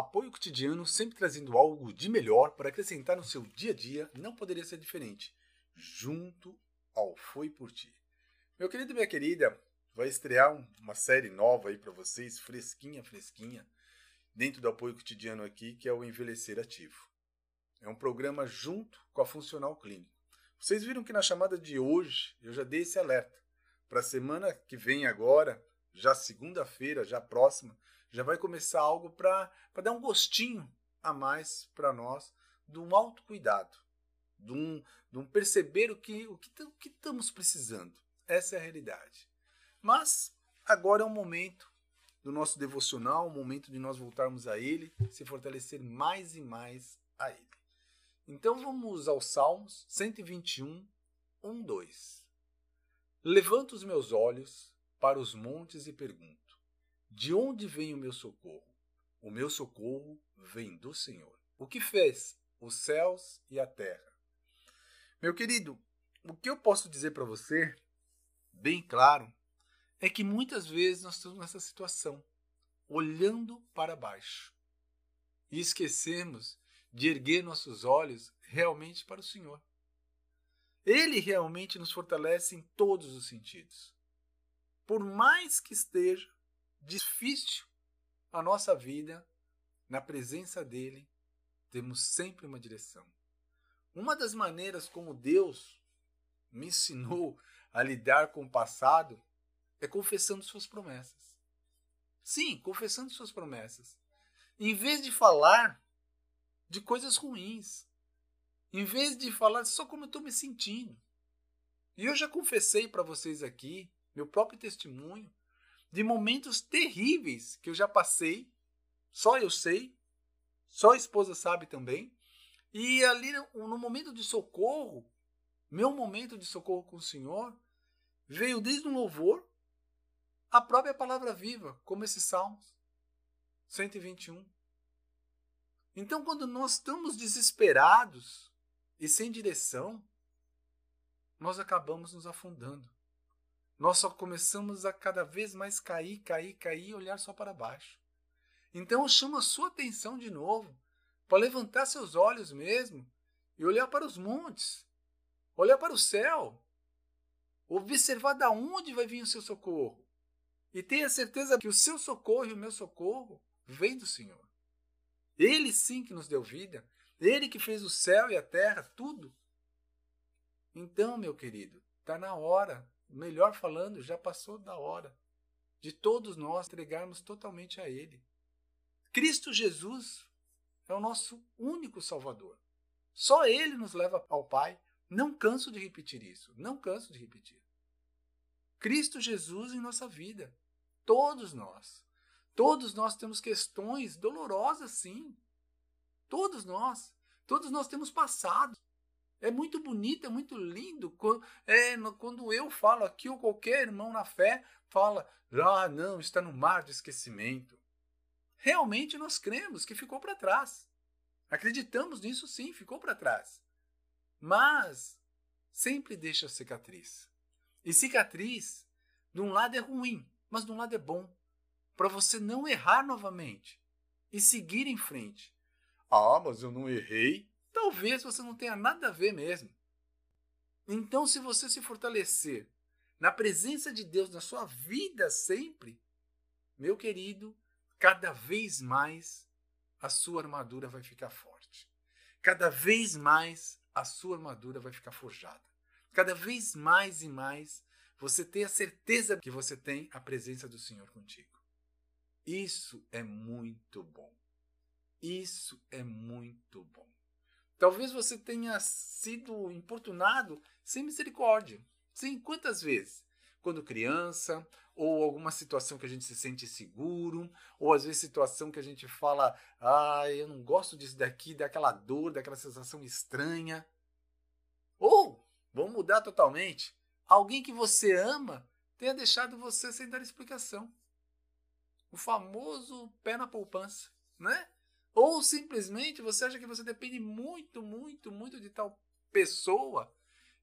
Apoio cotidiano, sempre trazendo algo de melhor para acrescentar no seu dia a dia, não poderia ser diferente. Junto ao Foi Por Ti. Meu querido e minha querida, vai estrear uma série nova aí para vocês, fresquinha, fresquinha, dentro do apoio cotidiano aqui, que é o Envelhecer Ativo. É um programa junto com a Funcional Clínico. Vocês viram que na chamada de hoje eu já dei esse alerta. Para a semana que vem agora, já segunda-feira, já próxima, já vai começar algo para dar um gostinho a mais para nós de um autocuidado, de um, de um perceber o que, o, que, o que estamos precisando. Essa é a realidade. Mas agora é o momento do nosso devocional, o momento de nós voltarmos a Ele, se fortalecer mais e mais a Ele. Então vamos aos Salmos 121, 1, 2. Levanto os meus olhos para os montes e pergunto: de onde vem o meu socorro? O meu socorro vem do Senhor. O que fez os céus e a terra? Meu querido, o que eu posso dizer para você, bem claro, é que muitas vezes nós estamos nessa situação, olhando para baixo e esquecemos de erguer nossos olhos realmente para o Senhor. Ele realmente nos fortalece em todos os sentidos. Por mais que esteja difícil a nossa vida, na presença dele, temos sempre uma direção. Uma das maneiras como Deus me ensinou a lidar com o passado é confessando suas promessas. Sim, confessando suas promessas. Em vez de falar de coisas ruins, em vez de falar só como eu estou me sentindo. E eu já confessei para vocês aqui, meu próprio testemunho, de momentos terríveis que eu já passei, só eu sei, só a esposa sabe também. E ali no momento de socorro, meu momento de socorro com o Senhor, veio desde o louvor a própria palavra viva, como esses Salmos 121. Então, quando nós estamos desesperados e sem direção, nós acabamos nos afundando nós só começamos a cada vez mais cair, cair, cair e olhar só para baixo. Então eu chamo a sua atenção de novo para levantar seus olhos mesmo e olhar para os montes, olhar para o céu, observar da onde vai vir o seu socorro e tenha certeza que o seu socorro e o meu socorro vem do Senhor. Ele sim que nos deu vida, ele que fez o céu e a terra, tudo. Então, meu querido, está na hora melhor falando, já passou da hora de todos nós entregarmos totalmente a Ele. Cristo Jesus é o nosso único Salvador. Só Ele nos leva ao Pai. Não canso de repetir isso, não canso de repetir. Cristo Jesus em nossa vida. Todos nós. Todos nós temos questões dolorosas, sim. Todos nós. Todos nós temos passado. É muito bonito, é muito lindo. É, quando eu falo aqui, ou qualquer irmão na fé fala, ah, não, está no mar de esquecimento. Realmente nós cremos que ficou para trás. Acreditamos nisso sim, ficou para trás. Mas sempre deixa cicatriz. E cicatriz, de um lado é ruim, mas de um lado é bom. Para você não errar novamente e seguir em frente. Ah, mas eu não errei talvez você não tenha nada a ver mesmo. Então, se você se fortalecer na presença de Deus na sua vida sempre, meu querido, cada vez mais a sua armadura vai ficar forte. Cada vez mais a sua armadura vai ficar forjada. Cada vez mais e mais você tem a certeza que você tem a presença do Senhor contigo. Isso é muito bom. Isso é muito bom. Talvez você tenha sido importunado sem misericórdia. Sim, quantas vezes? Quando criança, ou alguma situação que a gente se sente seguro, ou às vezes situação que a gente fala, ah, eu não gosto disso daqui, daquela dor, daquela sensação estranha. Ou, vamos mudar totalmente, alguém que você ama tenha deixado você sem dar explicação. O famoso pé na poupança, né? Ou simplesmente você acha que você depende muito, muito, muito de tal pessoa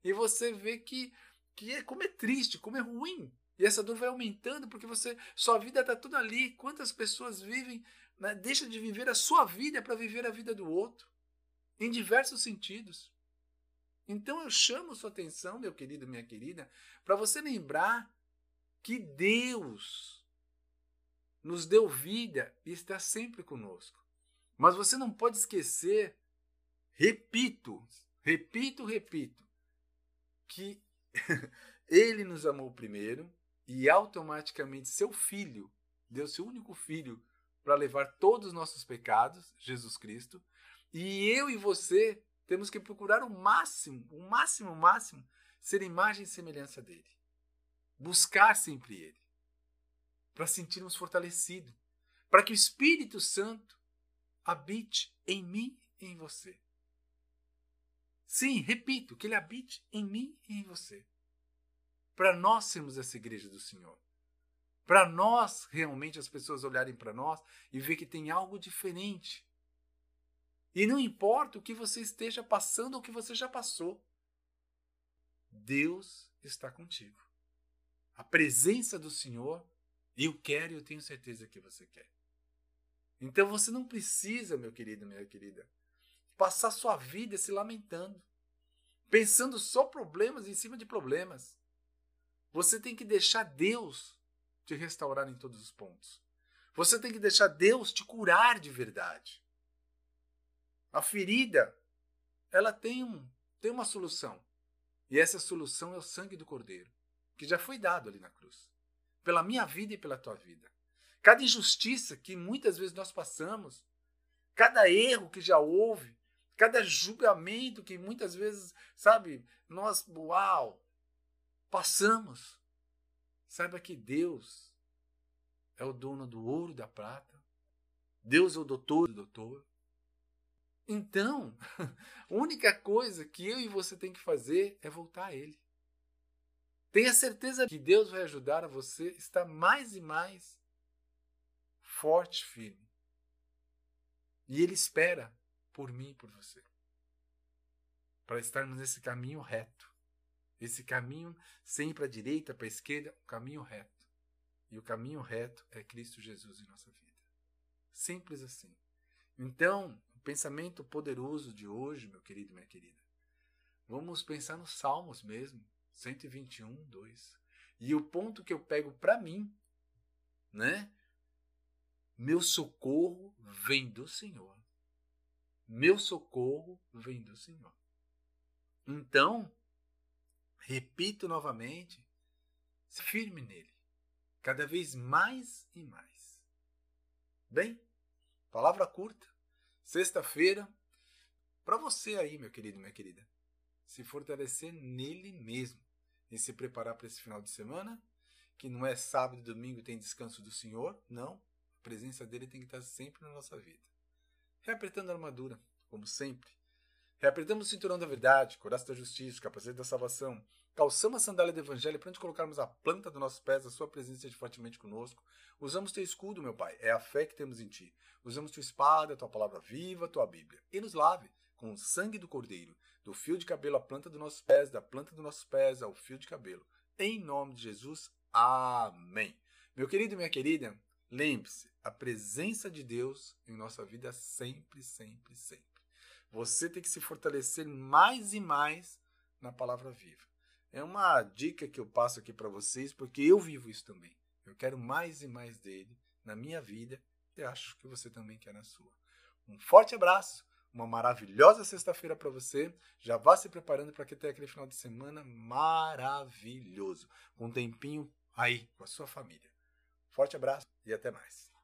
e você vê que, que é, como é triste, como é ruim. E essa dor vai aumentando porque você sua vida está tudo ali. Quantas pessoas vivem né, deixa de viver a sua vida para viver a vida do outro, em diversos sentidos. Então eu chamo sua atenção, meu querido, minha querida, para você lembrar que Deus nos deu vida e está sempre conosco. Mas você não pode esquecer, repito, repito, repito, que Ele nos amou primeiro e automaticamente seu Filho, deu seu único Filho para levar todos os nossos pecados, Jesus Cristo, e eu e você temos que procurar o máximo, o máximo, o máximo, ser imagem e semelhança dele. Buscar sempre ele. Para sentirmos fortalecidos. Para que o Espírito Santo habite em mim e em você. Sim, repito, que ele habite em mim e em você. Para nós sermos essa igreja do Senhor. Para nós, realmente, as pessoas olharem para nós e ver que tem algo diferente e não importa o que você esteja passando ou o que você já passou, Deus está contigo. A presença do Senhor, eu quero e eu tenho certeza que você quer. Então você não precisa, meu querido, minha querida, passar sua vida se lamentando, pensando só problemas em cima de problemas. Você tem que deixar Deus te restaurar em todos os pontos. Você tem que deixar Deus te curar de verdade. A ferida, ela tem, um, tem uma solução. E essa solução é o sangue do Cordeiro, que já foi dado ali na cruz, pela minha vida e pela tua vida. Cada injustiça que muitas vezes nós passamos, cada erro que já houve, cada julgamento que muitas vezes, sabe, nós, uau, passamos. Saiba que Deus é o dono do ouro e da prata. Deus é o doutor do doutor. Então, a única coisa que eu e você tem que fazer é voltar a Ele. Tenha certeza que Deus vai ajudar a você estar mais e mais forte, firme. E Ele espera por mim e por você. Para estarmos nesse caminho reto. Esse caminho sem para a direita, para a esquerda, um caminho reto. E o caminho reto é Cristo Jesus em nossa vida. Simples assim. Então, pensamento poderoso de hoje, meu querido, minha querida. Vamos pensar nos Salmos mesmo, 121, 2. E o ponto que eu pego para mim, né? Meu socorro vem do Senhor. Meu socorro vem do Senhor. Então, repito novamente, se firme nele, cada vez mais e mais. Bem, palavra curta, Sexta-feira, para você aí, meu querido, minha querida, se fortalecer nele mesmo e se preparar para esse final de semana, que não é sábado e domingo tem descanso do Senhor, não. Presença dele tem que estar sempre na nossa vida. Reapretando a armadura, como sempre. Reapretamos o cinturão da verdade, coração da justiça, capacete da salvação, Calçamos a sandália do Evangelho para onde colocarmos a planta dos nossos pés, a sua presença esteja fortemente conosco. Usamos teu escudo, meu Pai, é a fé que temos em ti. Usamos tua espada, tua palavra viva, tua Bíblia. E nos lave com o sangue do Cordeiro, do fio de cabelo à planta dos nossos pés, da planta dos nossos pés ao fio de cabelo. Em nome de Jesus, amém. Meu querido e minha querida, lembre-se, a presença de Deus em nossa vida sempre, sempre, sempre. Você tem que se fortalecer mais e mais na palavra viva. É uma dica que eu passo aqui para vocês, porque eu vivo isso também. Eu quero mais e mais dele na minha vida e acho que você também quer na sua. Um forte abraço, uma maravilhosa sexta-feira para você. Já vá se preparando para que tenha aquele final de semana maravilhoso. Um tempinho aí com a sua família. Forte abraço e até mais.